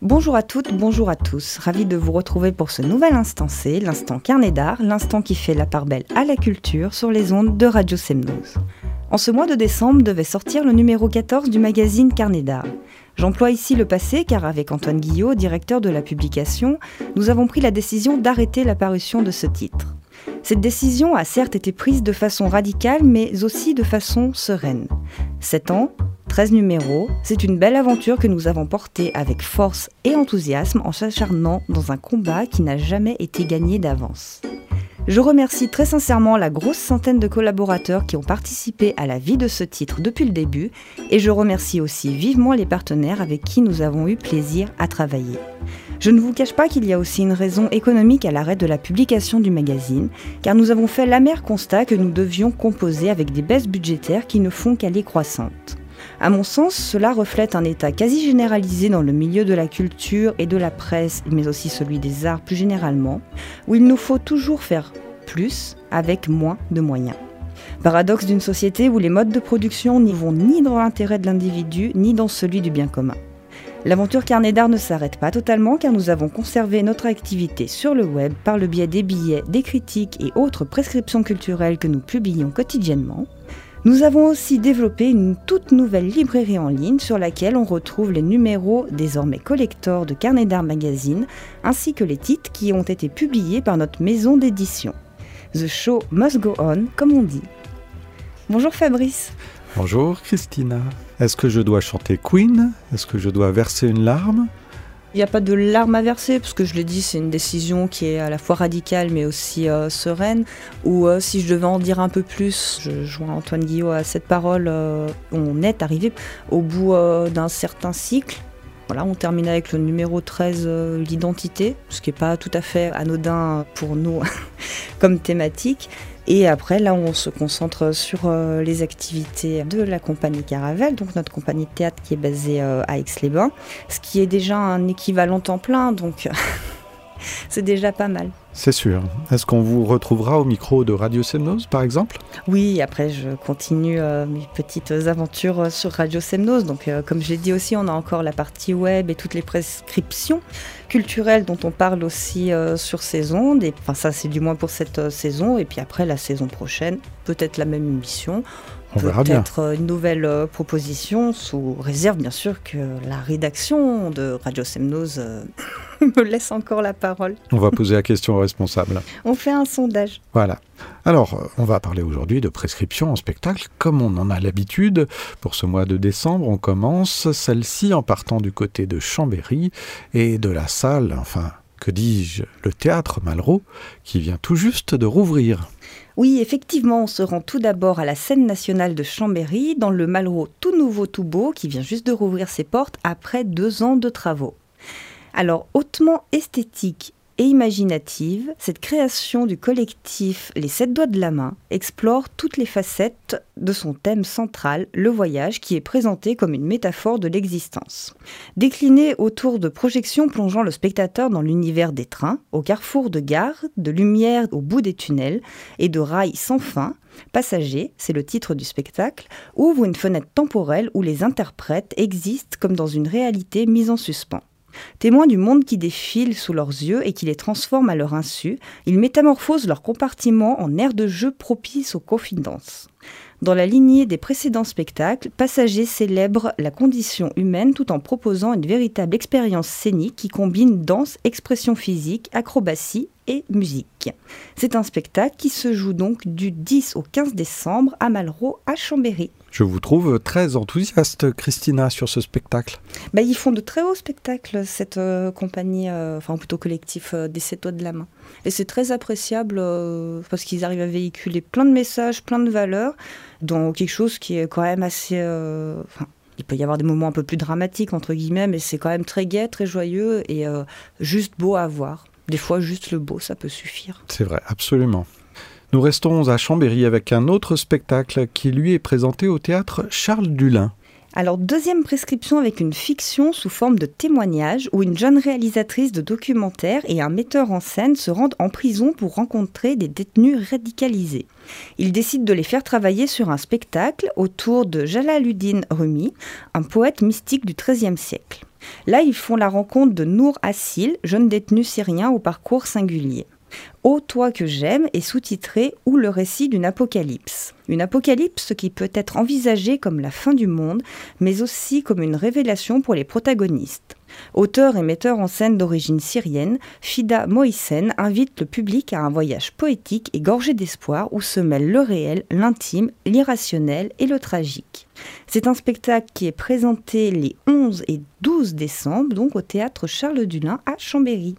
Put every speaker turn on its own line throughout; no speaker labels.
Bonjour à toutes, bonjour à tous. Ravi de vous retrouver pour ce nouvel instant C, l'instant carnet d'art, l'instant qui fait la part belle à la culture sur les ondes de Radio Semnose. En ce mois de décembre devait sortir le numéro 14 du magazine Carnet d'art. J'emploie ici le passé car avec Antoine Guillot, directeur de la publication, nous avons pris la décision d'arrêter la parution de ce titre. Cette décision a certes été prise de façon radicale mais aussi de façon sereine. Sept ans, 13 numéros, c'est une belle aventure que nous avons portée avec force et enthousiasme en s'acharnant dans un combat qui n'a jamais été gagné d'avance. Je remercie très sincèrement la grosse centaine de collaborateurs qui ont participé à la vie de ce titre depuis le début et je remercie aussi vivement les partenaires avec qui nous avons eu plaisir à travailler. Je ne vous cache pas qu'il y a aussi une raison économique à l'arrêt de la publication du magazine, car nous avons fait l'amer constat que nous devions composer avec des baisses budgétaires qui ne font qu'aller croissantes. À mon sens, cela reflète un état quasi généralisé dans le milieu de la culture et de la presse, mais aussi celui des arts plus généralement, où il nous faut toujours faire plus avec moins de moyens. Paradoxe d'une société où les modes de production n'y vont ni dans l'intérêt de l'individu, ni dans celui du bien commun. L'aventure Carnet d'Art ne s'arrête pas totalement car nous avons conservé notre activité sur le web par le biais des billets, des critiques et autres prescriptions culturelles que nous publions quotidiennement. Nous avons aussi développé une toute nouvelle librairie en ligne sur laquelle on retrouve les numéros désormais collector de Carnet d'Art Magazine, ainsi que les titres qui ont été publiés par notre maison d'édition. The show must go on, comme on dit. Bonjour Fabrice.
Bonjour Christina. Est-ce que je dois chanter Queen? Est-ce que je dois verser une larme?
Il n'y a pas de larmes à verser, parce que je l'ai dit, c'est une décision qui est à la fois radicale mais aussi euh, sereine. Ou euh, si je devais en dire un peu plus, je joins Antoine Guillot à cette parole, euh, on est arrivé au bout d'un certain cycle. Voilà, on termine avec le numéro 13, l'identité, ce qui n'est pas tout à fait anodin pour nous comme thématique. Et après, là, on se concentre sur euh, les activités de la compagnie Caravelle, donc notre compagnie de théâtre qui est basée euh, à Aix-les-Bains, ce qui est déjà un équivalent temps plein, donc c'est déjà pas mal.
C'est sûr. Est-ce qu'on vous retrouvera au micro de Radio Semnose, par exemple?
Oui, après, je continue euh, mes petites aventures euh, sur Radio Semnose. Donc, euh, comme je l'ai dit aussi, on a encore la partie web et toutes les prescriptions culturelles dont on parle aussi sur ces ondes. Et, enfin, ça, c'est du moins pour cette saison. Et puis après, la saison prochaine, peut-être la même émission.
On verra bien.
Peut-être une nouvelle proposition, sous réserve bien sûr que la rédaction de Radio Semnose me laisse encore la parole.
On va poser la question aux responsables.
On fait un sondage.
Voilà. Alors, on va parler aujourd'hui de prescription en spectacle, comme on en a l'habitude. Pour ce mois de décembre, on commence celle-ci en partant du côté de Chambéry et de la salle, enfin, que dis-je, le théâtre Malraux, qui vient tout juste de rouvrir.
Oui, effectivement, on se rend tout d'abord à la scène nationale de Chambéry, dans le Malraux tout nouveau, tout beau, qui vient juste de rouvrir ses portes après deux ans de travaux. Alors, hautement esthétique et imaginative, cette création du collectif Les Sept Doigts de la Main explore toutes les facettes de son thème central, le voyage, qui est présenté comme une métaphore de l'existence. Décliné autour de projections plongeant le spectateur dans l'univers des trains, au carrefour de gares, de lumière au bout des tunnels et de rails sans fin, Passager, c'est le titre du spectacle, ouvre une fenêtre temporelle où les interprètes existent comme dans une réalité mise en suspens. Témoins du monde qui défile sous leurs yeux et qui les transforme à leur insu, ils métamorphosent leur compartiment en aire de jeu propice aux confidences. Dans la lignée des précédents spectacles, Passager célèbre la condition humaine tout en proposant une véritable expérience scénique qui combine danse, expression physique, acrobatie et musique. C'est un spectacle qui se joue donc du 10 au 15 décembre à Malraux à Chambéry.
Je vous trouve très enthousiaste, Christina, sur ce spectacle.
Bah, ils font de très hauts spectacles, cette euh, compagnie, euh, enfin plutôt collectif euh, des Sept de la Main. Et c'est très appréciable parce qu'ils arrivent à véhiculer plein de messages, plein de valeurs, dans quelque chose qui est quand même assez... il peut y avoir des moments un peu plus dramatiques, entre guillemets, mais c'est quand même très gai, très joyeux et juste beau à voir. Des fois, juste le beau, ça peut suffire.
C'est vrai, absolument. Nous restons à Chambéry avec un autre spectacle qui lui est présenté au théâtre Charles Dulin.
Alors, deuxième prescription avec une fiction sous forme de témoignage où une jeune réalisatrice de documentaire et un metteur en scène se rendent en prison pour rencontrer des détenus radicalisés. Ils décident de les faire travailler sur un spectacle autour de Jalaluddin Rumi, un poète mystique du XIIIe siècle. Là, ils font la rencontre de Nour Assil, jeune détenu syrien au parcours singulier. Ô toi que j'aime est sous-titré Ou le récit d'une apocalypse. Une apocalypse qui peut être envisagée comme la fin du monde, mais aussi comme une révélation pour les protagonistes. Auteur et metteur en scène d'origine syrienne, Fida Moïsen invite le public à un voyage poétique et gorgé d'espoir où se mêlent le réel, l'intime, l'irrationnel et le tragique. C'est un spectacle qui est présenté les 11 et 12 décembre, donc au théâtre Charles Dulin à Chambéry.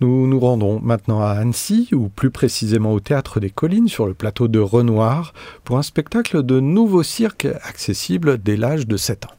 Nous nous rendons maintenant à Annecy, ou plus précisément au Théâtre des Collines, sur le plateau de Renoir, pour un spectacle de nouveau cirque accessible dès l'âge de 7 ans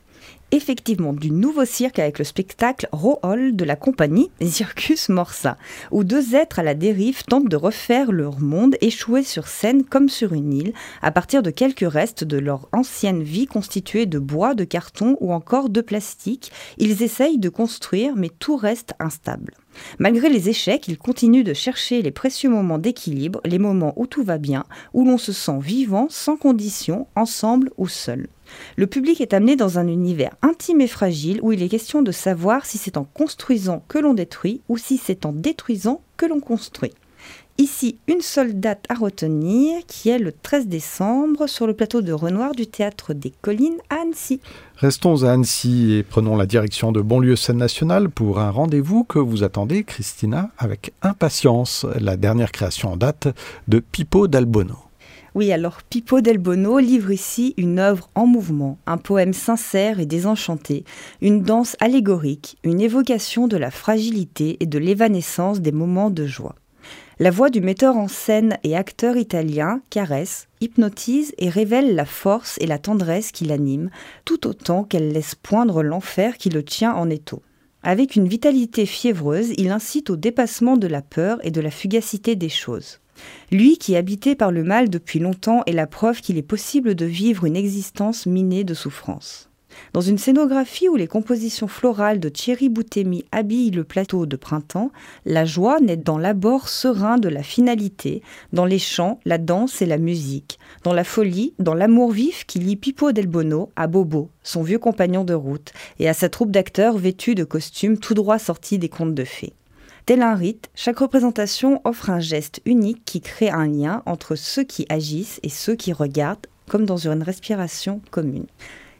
effectivement du nouveau cirque avec le spectacle Rohol de la compagnie Circus Morsa, où deux êtres à la dérive tentent de refaire leur monde échoué sur scène comme sur une île, à partir de quelques restes de leur ancienne vie constituée de bois, de carton ou encore de plastique. Ils essayent de construire, mais tout reste instable. Malgré les échecs, ils continuent de chercher les précieux moments d'équilibre, les moments où tout va bien, où l'on se sent vivant, sans condition, ensemble ou seul. Le public est amené dans un univers intime et fragile où il est question de savoir si c'est en construisant que l'on détruit ou si c'est en détruisant que l'on construit. Ici, une seule date à retenir qui est le 13 décembre sur le plateau de Renoir du Théâtre des Collines à Annecy.
Restons à Annecy et prenons la direction de Bonlieu Scène Nationale pour un rendez-vous que vous attendez, Christina, avec impatience, la dernière création en date de Pipo d'Albono.
Oui, alors Pippo del Bono livre ici une œuvre en mouvement, un poème sincère et désenchanté, une danse allégorique, une évocation de la fragilité et de l'évanescence des moments de joie. La voix du metteur en scène et acteur italien caresse, hypnotise et révèle la force et la tendresse qui l'animent, tout autant qu'elle laisse poindre l'enfer qui le tient en étau. Avec une vitalité fiévreuse, il incite au dépassement de la peur et de la fugacité des choses. Lui qui, habité par le mal depuis longtemps, est la preuve qu'il est possible de vivre une existence minée de souffrance. Dans une scénographie où les compositions florales de Thierry Boutemi habillent le plateau de printemps, la joie naît dans l'abord serein de la finalité, dans les chants, la danse et la musique, dans la folie, dans l'amour vif qui lie Pipo del Bono à Bobo, son vieux compagnon de route, et à sa troupe d'acteurs vêtus de costumes tout droit sortis des contes de fées. Tel un rite, chaque représentation offre un geste unique qui crée un lien entre ceux qui agissent et ceux qui regardent, comme dans une respiration commune.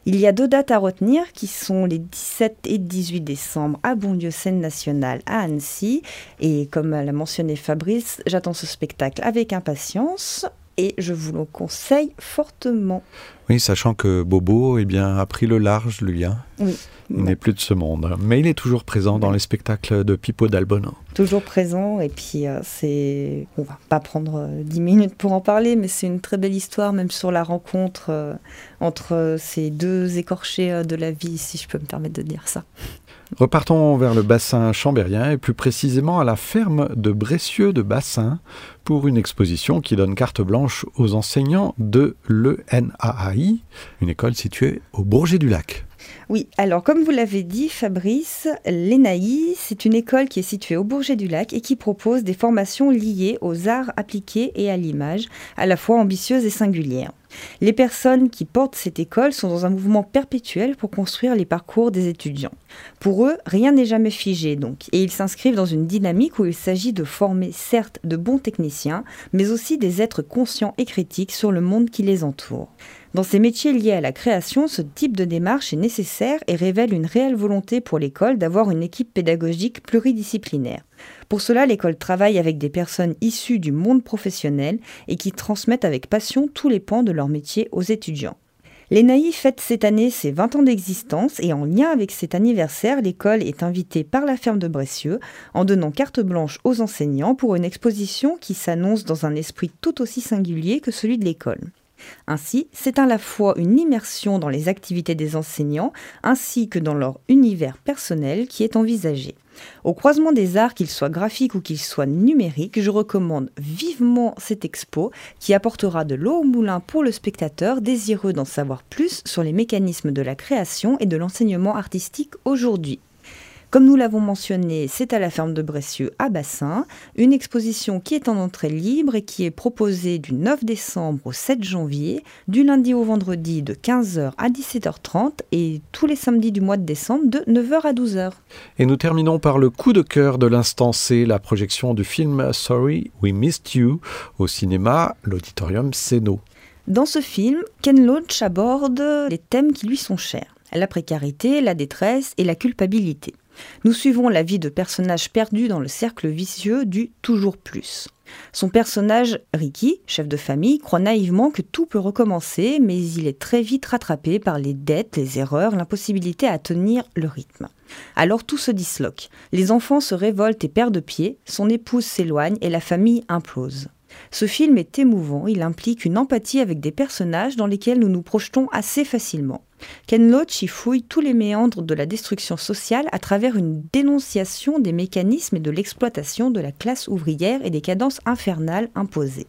Il y a deux dates à retenir qui sont les 17 et 18 décembre à Bonlieu Scène Nationale à Annecy. Et comme l'a mentionné Fabrice, j'attends ce spectacle avec impatience et je vous le conseille fortement.
Oui, sachant que Bobo eh bien, a pris le large, lui. Hein.
Oui.
Il n'est plus de ce monde. Mais il est toujours présent dans les spectacles de Pipo d'Albono.
Toujours présent. Et puis, euh, c'est. On va pas prendre 10 euh, minutes pour en parler, mais c'est une très belle histoire, même sur la rencontre euh, entre ces deux écorchés de la vie, si je peux me permettre de dire ça.
Repartons vers le bassin chambérien et plus précisément à la ferme de Bressieux de Bassin pour une exposition qui donne carte blanche aux enseignants de une école située au Bourget du Lac.
Oui, alors comme vous l'avez dit Fabrice, l'ENAI, c'est une école qui est située au Bourget du Lac et qui propose des formations liées aux arts appliqués et à l'image, à la fois ambitieuses et singulières. Les personnes qui portent cette école sont dans un mouvement perpétuel pour construire les parcours des étudiants. Pour eux, rien n'est jamais figé donc, et ils s'inscrivent dans une dynamique où il s'agit de former certes de bons techniciens, mais aussi des êtres conscients et critiques sur le monde qui les entoure. Dans ces métiers liés à la création, ce type de démarche est nécessaire et révèle une réelle volonté pour l'école d'avoir une équipe pédagogique pluridisciplinaire. Pour cela, l'école travaille avec des personnes issues du monde professionnel et qui transmettent avec passion tous les pans de leur métier aux étudiants. L'ENAI fête cette année ses 20 ans d'existence et en lien avec cet anniversaire, l'école est invitée par la ferme de Bressieux en donnant carte blanche aux enseignants pour une exposition qui s'annonce dans un esprit tout aussi singulier que celui de l'école. Ainsi, c'est à la fois une immersion dans les activités des enseignants ainsi que dans leur univers personnel qui est envisagé. Au croisement des arts, qu'ils soient graphiques ou qu'ils soient numériques, je recommande vivement cette expo qui apportera de l'eau au moulin pour le spectateur désireux d'en savoir plus sur les mécanismes de la création et de l'enseignement artistique aujourd'hui. Comme nous l'avons mentionné, c'est à la ferme de Bressieux à Bassin, une exposition qui est en entrée libre et qui est proposée du 9 décembre au 7 janvier, du lundi au vendredi de 15h à 17h30 et tous les samedis du mois de décembre de 9h à 12h.
Et nous terminons par le coup de cœur de l'instant C, la projection du film Sorry We Missed You au cinéma, l'auditorium Seno.
Dans ce film, Ken Loach aborde les thèmes qui lui sont chers la précarité, la détresse et la culpabilité. Nous suivons la vie de personnages perdus dans le cercle vicieux du toujours plus. Son personnage, Ricky, chef de famille, croit naïvement que tout peut recommencer, mais il est très vite rattrapé par les dettes, les erreurs, l'impossibilité à tenir le rythme. Alors tout se disloque. Les enfants se révoltent et perdent pied, son épouse s'éloigne et la famille implose. Ce film est émouvant, il implique une empathie avec des personnages dans lesquels nous nous projetons assez facilement. Ken Loach y fouille tous les méandres de la destruction sociale à travers une dénonciation des mécanismes et de l'exploitation de la classe ouvrière et des cadences infernales imposées.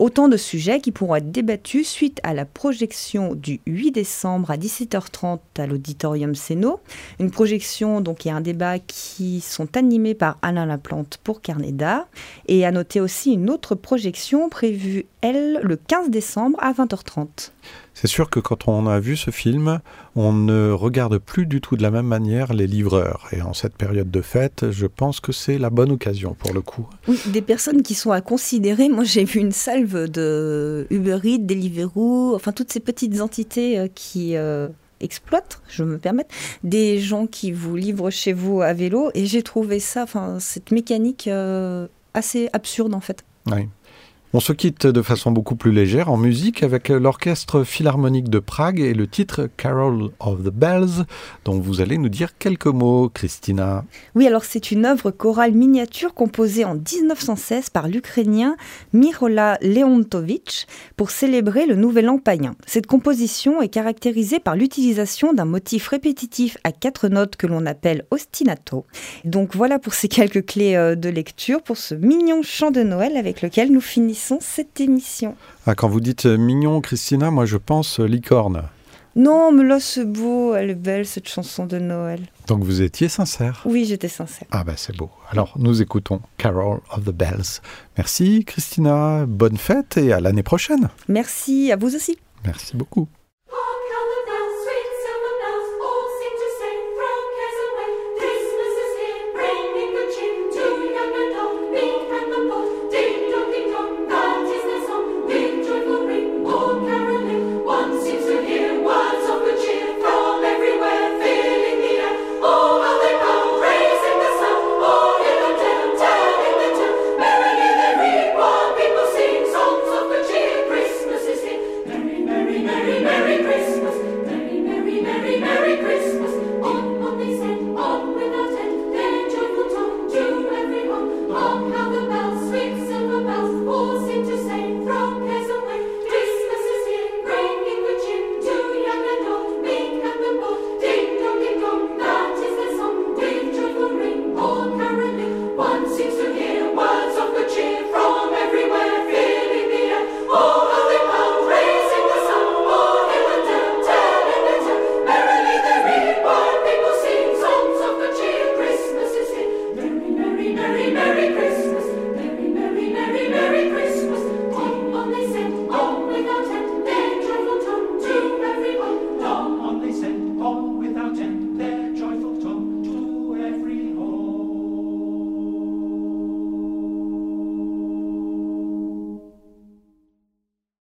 Autant de sujets qui pourront être débattus suite à la projection du 8 décembre à 17h30 à l'auditorium Seno. Une projection donc et un débat qui sont animés par Alain Laplante pour Carnet d'art. Et à noter aussi une autre projection prévue, elle, le 15 décembre à 20h30.
C'est sûr que quand on a vu ce film, on ne regarde plus du tout de la même manière les livreurs. Et en cette période de fête, je pense que c'est la bonne occasion pour le coup.
Oui, des personnes qui sont à considérer. Moi, j'ai vu une salve de Uber Eats, Deliveroo, enfin toutes ces petites entités euh, qui euh, exploitent, je me permets, des gens qui vous livrent chez vous à vélo. Et j'ai trouvé ça, enfin cette mécanique euh, assez absurde en fait.
Oui. On se quitte de façon beaucoup plus légère en musique avec l'Orchestre Philharmonique de Prague et le titre Carol of the Bells, dont vous allez nous dire quelques mots, Christina.
Oui, alors c'est une œuvre chorale miniature composée en 1916 par l'Ukrainien Mirola Leontovitch pour célébrer le Nouvel An païen. Cette composition est caractérisée par l'utilisation d'un motif répétitif à quatre notes que l'on appelle ostinato. Donc voilà pour ces quelques clés euh, de lecture pour ce mignon chant de Noël avec lequel nous finissons cette émission.
Ah, quand vous dites euh, mignon, Christina, moi je pense euh, licorne.
Non, mais là c'est beau, elle est belle cette chanson de Noël.
Donc vous étiez sincère
Oui, j'étais sincère.
Ah ben c'est beau. Alors nous écoutons Carol of the Bells. Merci Christina, bonne fête et à l'année prochaine.
Merci, à vous aussi.
Merci beaucoup.